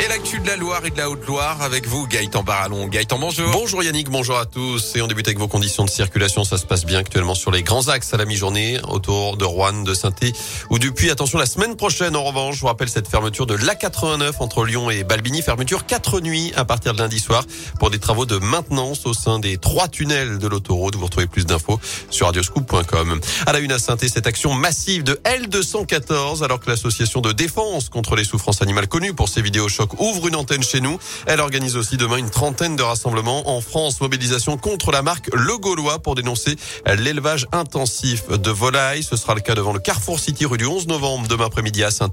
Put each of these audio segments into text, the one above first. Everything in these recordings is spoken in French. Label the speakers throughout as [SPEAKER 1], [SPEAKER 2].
[SPEAKER 1] Et l'actu de la Loire et de la Haute-Loire avec vous, Gaëtan Barallon. Gaëtan, bonjour.
[SPEAKER 2] Bonjour Yannick, bonjour à tous. Et on débute avec vos conditions de circulation. Ça se passe bien actuellement sur les grands axes à la mi-journée, autour de Rouen, de saint ou du Puy. Attention, la semaine prochaine, en revanche, je vous rappelle cette fermeture de l'A89 entre Lyon et Balbini. Fermeture quatre nuits à partir de lundi soir pour des travaux de maintenance au sein des trois tunnels de l'autoroute. Vous retrouvez plus d'infos sur radioscoop.com. À la une à saint cette action massive de L214 alors que l'association de défense contre les souffrances animales connue pour ses vidéos chocs ouvre une antenne chez nous. Elle organise aussi demain une trentaine de rassemblements en France. Mobilisation contre la marque Le Gaulois pour dénoncer l'élevage intensif de volailles. Ce sera le cas devant le Carrefour City rue du 11 novembre demain après-midi à saint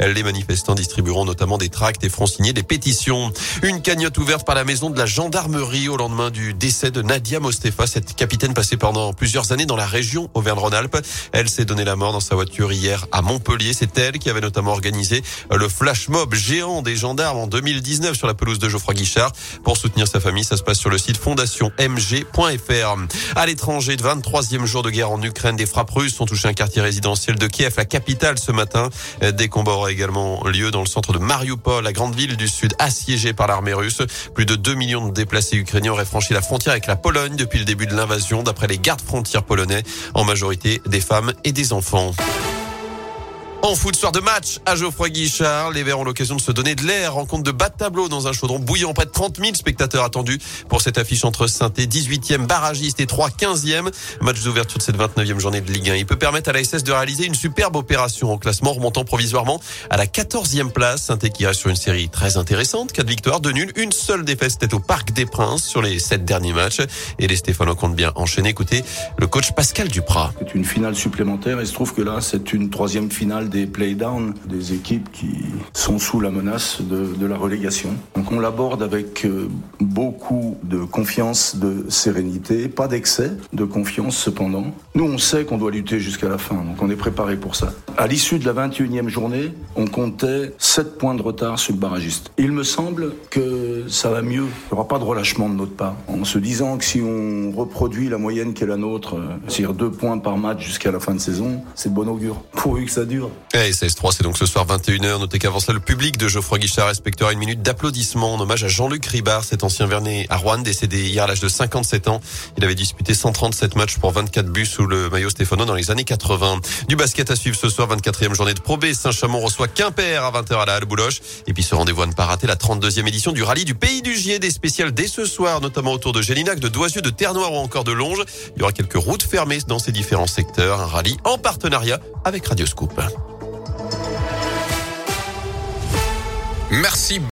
[SPEAKER 2] Les manifestants distribueront notamment des tracts et feront signer des pétitions. Une cagnotte ouverte par la maison de la gendarmerie au lendemain du décès de Nadia Mostefa, cette capitaine passée pendant plusieurs années dans la région Auvergne-Rhône-Alpes. Elle s'est donné la mort dans sa voiture hier à Montpellier. C'est elle qui avait notamment organisé le flash mob géant des gendarmes en 2019 sur la pelouse de Geoffroy Guichard. Pour soutenir sa famille, ça se passe sur le site fondationnmg.fr. À l'étranger, 23e jour de guerre en Ukraine, des frappes russes ont touché un quartier résidentiel de Kiev, la capitale ce matin. Des combats auraient également lieu dans le centre de Mariupol, la grande ville du sud assiégée par l'armée russe. Plus de 2 millions de déplacés ukrainiens auraient franchi la frontière avec la Pologne depuis le début de l'invasion, d'après les gardes frontières polonais, en majorité des femmes et des enfants. En foot, soir de match à Geoffroy Guichard, les Verts ont l'occasion de se donner de l'air. Rencontre de bas de tableau dans un chaudron bouillant. Près de 30 000 spectateurs attendus pour cette affiche entre saint 18e barragiste et 3 15e. Match d'ouverture de cette 29e journée de Ligue 1. Il peut permettre à la SS de réaliser une superbe opération au classement, remontant provisoirement à la 14e place. saint qui reste sur une série très intéressante. 4 victoires, 2 nuls, une seule défaite. C'était au Parc des Princes sur les 7 derniers matchs. Et les Stéphano comptent bien enchaîner. Écoutez, le coach Pascal Duprat.
[SPEAKER 3] C'est une finale supplémentaire. Il se trouve que là, c'est une troisième finale des play-down des équipes qui sont sous la menace de, la relégation. Donc on l'aborde avec euh, beaucoup de confiance, de sérénité, pas d'excès, de confiance cependant. Nous, on sait qu'on doit lutter jusqu'à la fin, donc on est préparé pour ça. À l'issue de la 21e journée, on comptait 7 points de retard sur le barragiste. Il me semble que ça va mieux. Il n'y aura pas de relâchement de notre part. En se disant que si on reproduit la moyenne qui est la nôtre, euh, c'est-à-dire 2 points par match jusqu'à la fin de saison, c'est de bon augure. Pourvu que ça dure.
[SPEAKER 2] Eh, 3 c'est donc ce soir 21h. Notez qu'avant cela, le public de Geoffroy Guichard respectera une minute d'applaudissement en hommage à Jean-Luc Ribard, cet ancien Vernet à Rouen, décédé hier à l'âge de 57 ans. Il avait disputé 137 matchs pour 24 buts sous le maillot Stéphano dans les années 80. Du basket à suivre ce soir, 24e journée de Pro. Saint-Chamond reçoit Quimper à 20h à la Halle Bouloche. Et puis ce rendez-vous à ne pas rater la 32e édition du rallye du Pays du Gier, des spéciales dès ce soir, notamment autour de Gélinac, de Doisieux, de Terre-Noire ou encore de Longe. Il y aura quelques routes fermées dans ces différents secteurs. Un rallye en partenariat avec Radioscoop.
[SPEAKER 1] Merci.